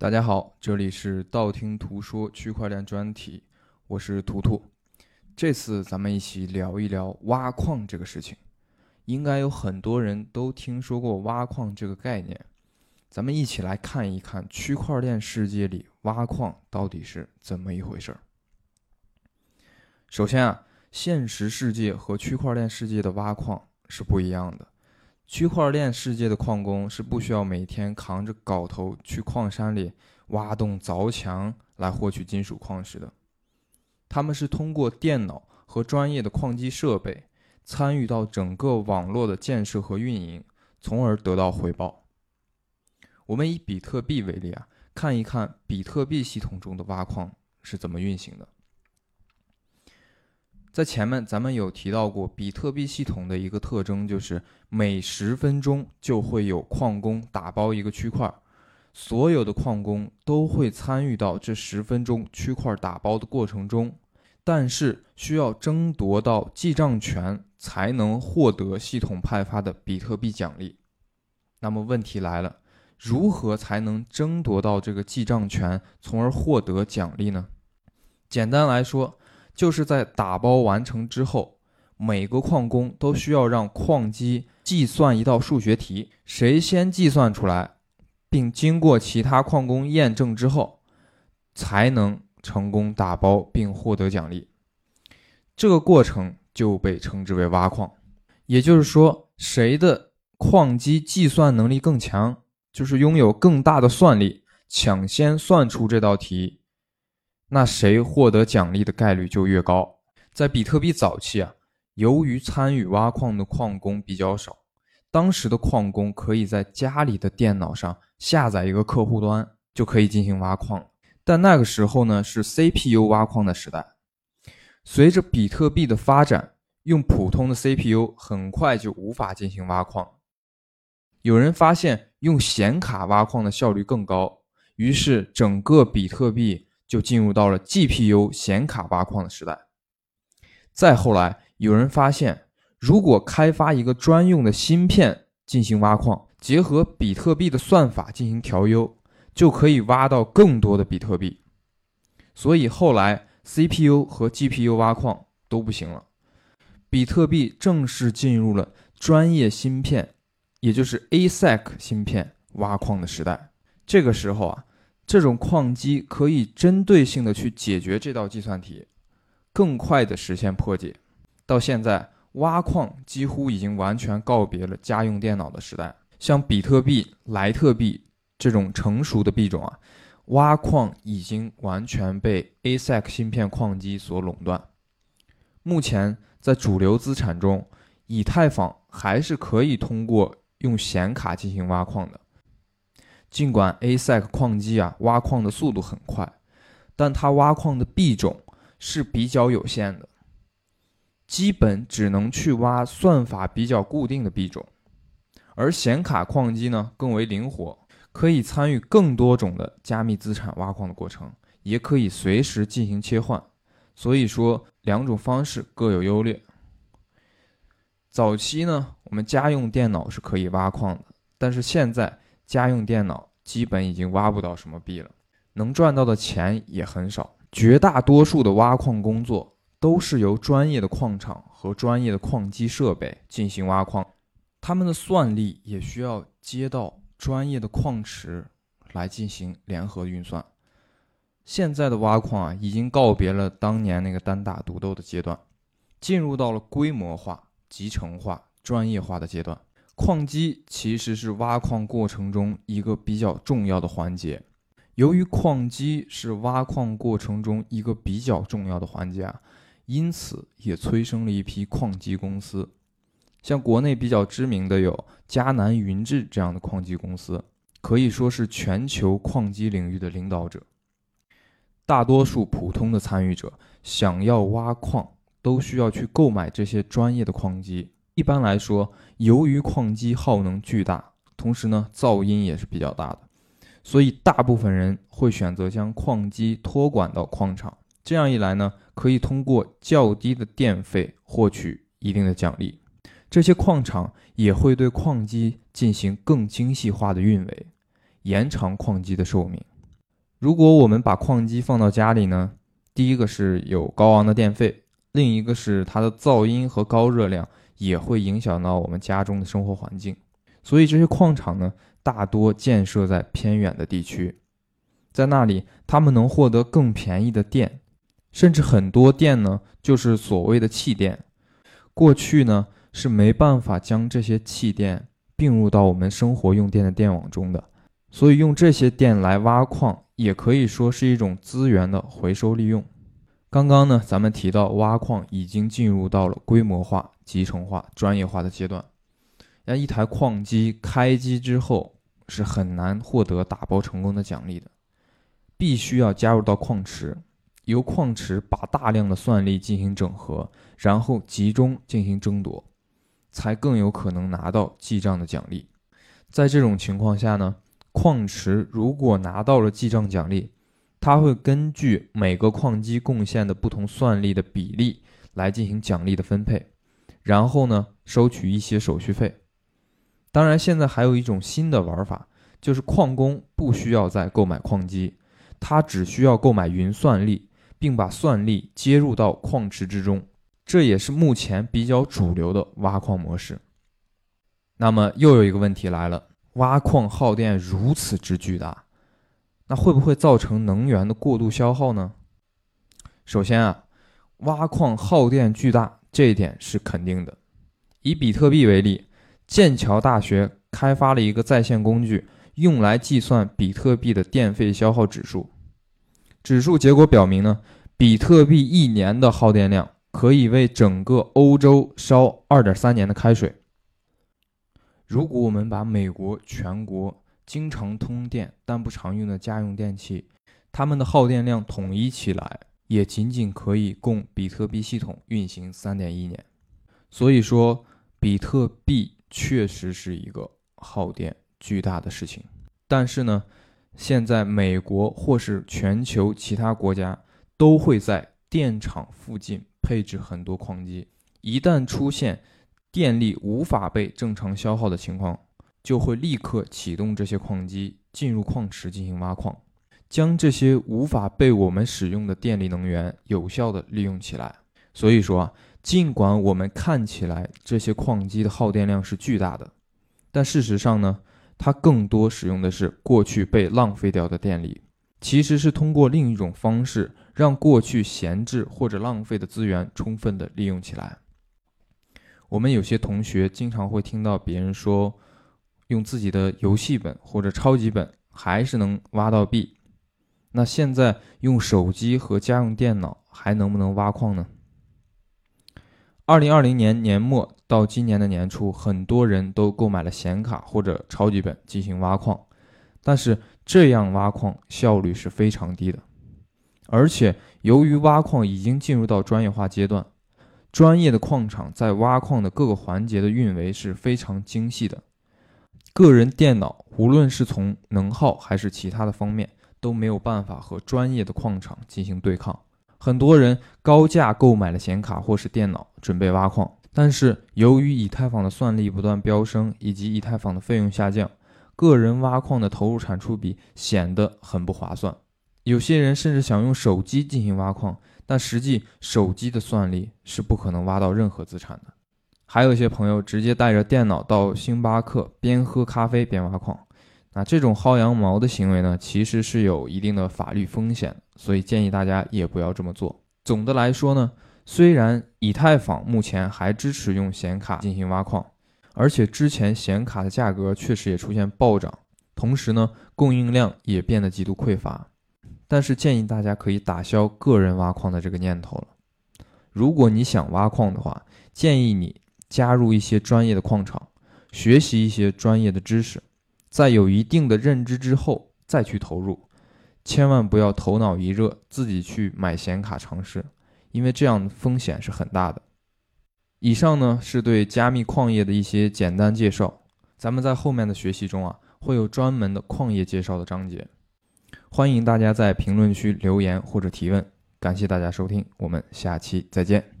大家好，这里是道听途说区块链专题，我是图图。这次咱们一起聊一聊挖矿这个事情。应该有很多人都听说过挖矿这个概念，咱们一起来看一看区块链世界里挖矿到底是怎么一回事儿。首先啊，现实世界和区块链世界的挖矿是不一样的。区块链世界的矿工是不需要每天扛着镐头去矿山里挖洞凿墙来获取金属矿石的，他们是通过电脑和专业的矿机设备参与到整个网络的建设和运营，从而得到回报。我们以比特币为例啊，看一看比特币系统中的挖矿是怎么运行的。在前面咱们有提到过，比特币系统的一个特征就是每十分钟就会有矿工打包一个区块，所有的矿工都会参与到这十分钟区块打包的过程中，但是需要争夺到记账权才能获得系统派发的比特币奖励。那么问题来了，如何才能争夺到这个记账权，从而获得奖励呢？简单来说。就是在打包完成之后，每个矿工都需要让矿机计算一道数学题，谁先计算出来，并经过其他矿工验证之后，才能成功打包并获得奖励。这个过程就被称之为挖矿。也就是说，谁的矿机计算能力更强，就是拥有更大的算力，抢先算出这道题。那谁获得奖励的概率就越高。在比特币早期啊，由于参与挖矿的矿工比较少，当时的矿工可以在家里的电脑上下载一个客户端，就可以进行挖矿。但那个时候呢，是 CPU 挖矿的时代。随着比特币的发展，用普通的 CPU 很快就无法进行挖矿。有人发现用显卡挖矿的效率更高，于是整个比特币。就进入到了 GPU 显卡挖矿的时代。再后来，有人发现，如果开发一个专用的芯片进行挖矿，结合比特币的算法进行调优，就可以挖到更多的比特币。所以后来 CPU 和 GPU 挖矿都不行了，比特币正式进入了专业芯片，也就是 ASIC 芯片挖矿的时代。这个时候啊。这种矿机可以针对性的去解决这道计算题，更快的实现破解。到现在，挖矿几乎已经完全告别了家用电脑的时代。像比特币、莱特币这种成熟的币种啊，挖矿已经完全被 ASIC 芯片矿机所垄断。目前，在主流资产中，以太坊还是可以通过用显卡进行挖矿的。尽管 ASIC 矿机啊挖矿的速度很快，但它挖矿的币种是比较有限的，基本只能去挖算法比较固定的币种。而显卡矿机呢更为灵活，可以参与更多种的加密资产挖矿的过程，也可以随时进行切换。所以说两种方式各有优劣。早期呢，我们家用电脑是可以挖矿的，但是现在。家用电脑基本已经挖不到什么币了，能赚到的钱也很少。绝大多数的挖矿工作都是由专业的矿场和专业的矿机设备进行挖矿，他们的算力也需要接到专业的矿池来进行联合运算。现在的挖矿啊，已经告别了当年那个单打独斗的阶段，进入到了规模化、集成化、专业化的阶段。矿机其实是挖矿过程中一个比较重要的环节。由于矿机是挖矿过程中一个比较重要的环节啊，因此也催生了一批矿机公司。像国内比较知名的有迦南云智这样的矿机公司，可以说是全球矿机领域的领导者。大多数普通的参与者想要挖矿，都需要去购买这些专业的矿机。一般来说，由于矿机耗能巨大，同时呢噪音也是比较大的，所以大部分人会选择将矿机托管到矿场。这样一来呢，可以通过较低的电费获取一定的奖励。这些矿场也会对矿机进行更精细化的运维，延长矿机的寿命。如果我们把矿机放到家里呢，第一个是有高昂的电费，另一个是它的噪音和高热量也会影响到我们家中的生活环境。所以这些矿场呢，大多建设在偏远的地区，在那里他们能获得更便宜的电，甚至很多电呢就是所谓的气电。过去呢是没办法将这些气电并入到我们生活用电的电网中的，所以用这些电来挖矿。也可以说是一种资源的回收利用。刚刚呢，咱们提到挖矿已经进入到了规模化、集成化、专业化的阶段。那一台矿机开机之后是很难获得打包成功的奖励的，必须要加入到矿池，由矿池把大量的算力进行整合，然后集中进行争夺，才更有可能拿到记账的奖励。在这种情况下呢？矿池如果拿到了记账奖励，它会根据每个矿机贡献的不同算力的比例来进行奖励的分配，然后呢收取一些手续费。当然，现在还有一种新的玩法，就是矿工不需要再购买矿机，他只需要购买云算力，并把算力接入到矿池之中，这也是目前比较主流的挖矿模式。那么又有一个问题来了。挖矿耗电如此之巨大，那会不会造成能源的过度消耗呢？首先啊，挖矿耗电巨大这一点是肯定的。以比特币为例，剑桥大学开发了一个在线工具，用来计算比特币的电费消耗指数。指数结果表明呢，比特币一年的耗电量可以为整个欧洲烧二点三年的开水。如果我们把美国全国经常通电但不常用的家用电器，它们的耗电量统一起来，也仅仅可以供比特币系统运行三点一年。所以说，比特币确实是一个耗电巨大的事情。但是呢，现在美国或是全球其他国家都会在电厂附近配置很多矿机，一旦出现。电力无法被正常消耗的情况，就会立刻启动这些矿机进入矿池进行挖矿，将这些无法被我们使用的电力能源有效的利用起来。所以说啊，尽管我们看起来这些矿机的耗电量是巨大的，但事实上呢，它更多使用的是过去被浪费掉的电力，其实是通过另一种方式让过去闲置或者浪费的资源充分的利用起来。我们有些同学经常会听到别人说，用自己的游戏本或者超级本还是能挖到币。那现在用手机和家用电脑还能不能挖矿呢？二零二零年年末到今年的年初，很多人都购买了显卡或者超级本进行挖矿，但是这样挖矿效率是非常低的，而且由于挖矿已经进入到专业化阶段。专业的矿场在挖矿的各个环节的运维是非常精细的，个人电脑无论是从能耗还是其他的方面都没有办法和专业的矿场进行对抗。很多人高价购买了显卡或是电脑准备挖矿，但是由于以太坊的算力不断飙升以及以太坊的费用下降，个人挖矿的投入产出比显得很不划算。有些人甚至想用手机进行挖矿。但实际手机的算力是不可能挖到任何资产的。还有一些朋友直接带着电脑到星巴克，边喝咖啡边挖矿。那这种薅羊毛的行为呢，其实是有一定的法律风险，所以建议大家也不要这么做。总的来说呢，虽然以太坊目前还支持用显卡进行挖矿，而且之前显卡的价格确实也出现暴涨，同时呢，供应量也变得极度匮乏。但是建议大家可以打消个人挖矿的这个念头了。如果你想挖矿的话，建议你加入一些专业的矿场，学习一些专业的知识，在有一定的认知之后再去投入。千万不要头脑一热自己去买显卡尝试，因为这样风险是很大的。以上呢是对加密矿业的一些简单介绍，咱们在后面的学习中啊会有专门的矿业介绍的章节。欢迎大家在评论区留言或者提问，感谢大家收听，我们下期再见。